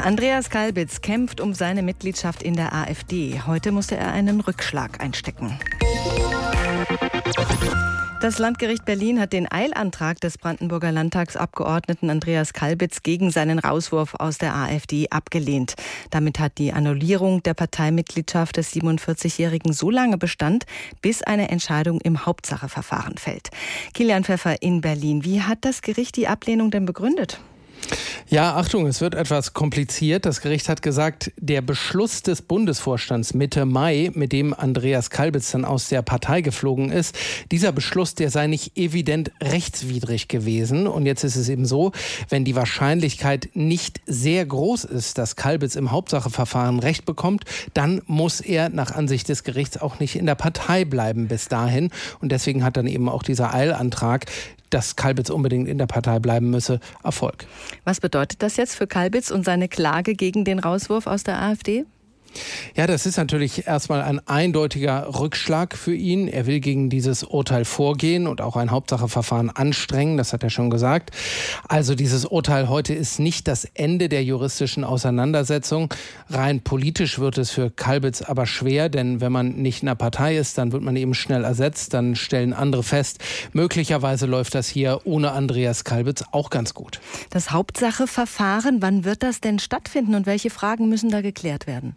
Andreas Kalbitz kämpft um seine Mitgliedschaft in der AfD. Heute musste er einen Rückschlag einstecken. Das Landgericht Berlin hat den Eilantrag des Brandenburger Landtagsabgeordneten Andreas Kalbitz gegen seinen Rauswurf aus der AfD abgelehnt. Damit hat die Annullierung der Parteimitgliedschaft des 47-Jährigen so lange Bestand, bis eine Entscheidung im Hauptsacheverfahren fällt. Kilian Pfeffer in Berlin. Wie hat das Gericht die Ablehnung denn begründet? Ja, Achtung, es wird etwas kompliziert. Das Gericht hat gesagt, der Beschluss des Bundesvorstands Mitte Mai, mit dem Andreas Kalbitz dann aus der Partei geflogen ist, dieser Beschluss, der sei nicht evident rechtswidrig gewesen. Und jetzt ist es eben so, wenn die Wahrscheinlichkeit nicht sehr groß ist, dass Kalbitz im Hauptsacheverfahren Recht bekommt, dann muss er nach Ansicht des Gerichts auch nicht in der Partei bleiben bis dahin. Und deswegen hat dann eben auch dieser Eilantrag dass Kalbitz unbedingt in der Partei bleiben müsse, Erfolg. Was bedeutet das jetzt für Kalbitz und seine Klage gegen den Rauswurf aus der AfD? Ja, das ist natürlich erstmal ein eindeutiger Rückschlag für ihn. Er will gegen dieses Urteil vorgehen und auch ein Hauptsacheverfahren anstrengen, das hat er schon gesagt. Also dieses Urteil heute ist nicht das Ende der juristischen Auseinandersetzung. Rein politisch wird es für Kalbitz aber schwer, denn wenn man nicht in der Partei ist, dann wird man eben schnell ersetzt, dann stellen andere fest, möglicherweise läuft das hier ohne Andreas Kalbitz auch ganz gut. Das Hauptsacheverfahren, wann wird das denn stattfinden und welche Fragen müssen da geklärt werden?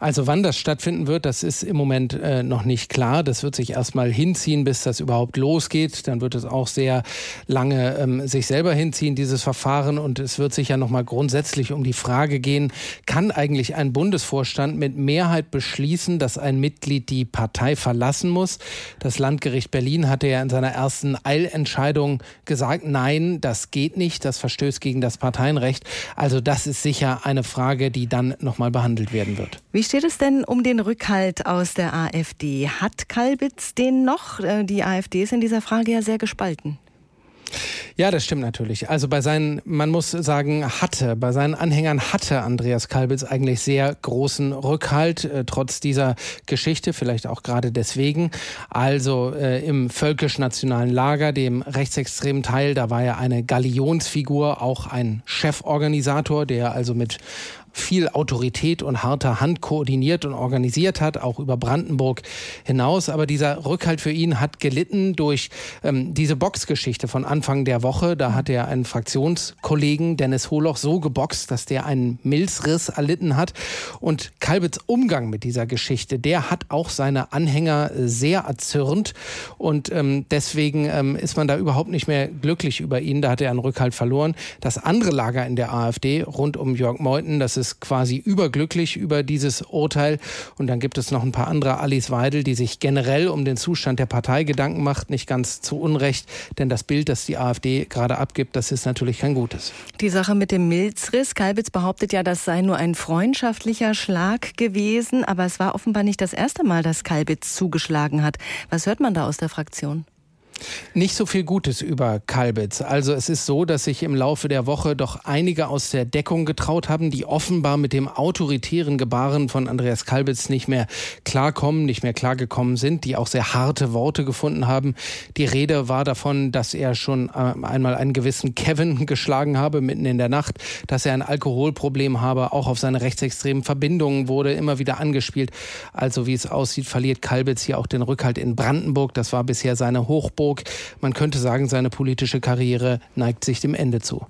Also wann das stattfinden wird, das ist im Moment äh, noch nicht klar. Das wird sich erstmal hinziehen, bis das überhaupt losgeht. Dann wird es auch sehr lange ähm, sich selber hinziehen, dieses Verfahren. Und es wird sich ja nochmal grundsätzlich um die Frage gehen, kann eigentlich ein Bundesvorstand mit Mehrheit beschließen, dass ein Mitglied die Partei verlassen muss? Das Landgericht Berlin hatte ja in seiner ersten Eilentscheidung gesagt, nein, das geht nicht, das verstößt gegen das Parteienrecht. Also das ist sicher eine Frage, die dann nochmal behandelt werden wird. Wie steht es denn um den Rückhalt aus der AfD? Hat Kalbitz den noch? Äh, die AfD ist in dieser Frage ja sehr gespalten. Ja, das stimmt natürlich. Also bei seinen, man muss sagen, hatte, bei seinen Anhängern hatte Andreas Kalbitz eigentlich sehr großen Rückhalt, äh, trotz dieser Geschichte, vielleicht auch gerade deswegen. Also äh, im völkisch-nationalen Lager, dem rechtsextremen Teil, da war er eine Galionsfigur, auch ein Cheforganisator, der also mit viel Autorität und harter Hand koordiniert und organisiert hat, auch über Brandenburg hinaus. Aber dieser Rückhalt für ihn hat gelitten durch ähm, diese Boxgeschichte von Anfang der Woche. Da hat er einen Fraktionskollegen, Dennis Holoch, so geboxt, dass der einen Milzriss erlitten hat. Und Kalbitz Umgang mit dieser Geschichte, der hat auch seine Anhänger sehr erzürnt. Und ähm, deswegen ähm, ist man da überhaupt nicht mehr glücklich über ihn. Da hat er einen Rückhalt verloren. Das andere Lager in der AfD rund um Jörg Meuthen, das ist quasi überglücklich über dieses Urteil. Und dann gibt es noch ein paar andere, Alice Weidel, die sich generell um den Zustand der Partei Gedanken macht, nicht ganz zu Unrecht. Denn das Bild, das die AfD gerade abgibt, das ist natürlich kein gutes. Die Sache mit dem Milzriss, Kalbitz behauptet ja, das sei nur ein freundschaftlicher Schlag gewesen. Aber es war offenbar nicht das erste Mal, dass Kalbitz zugeschlagen hat. Was hört man da aus der Fraktion? Nicht so viel Gutes über Kalbitz. Also es ist so, dass sich im Laufe der Woche doch einige aus der Deckung getraut haben, die offenbar mit dem autoritären Gebaren von Andreas Kalbitz nicht mehr klarkommen, nicht mehr klargekommen sind, die auch sehr harte Worte gefunden haben. Die Rede war davon, dass er schon äh, einmal einen gewissen Kevin geschlagen habe mitten in der Nacht, dass er ein Alkoholproblem habe, auch auf seine rechtsextremen Verbindungen wurde immer wieder angespielt. Also wie es aussieht, verliert Kalbitz hier auch den Rückhalt in Brandenburg. Das war bisher seine Hochburg. Man könnte sagen, seine politische Karriere neigt sich dem Ende zu.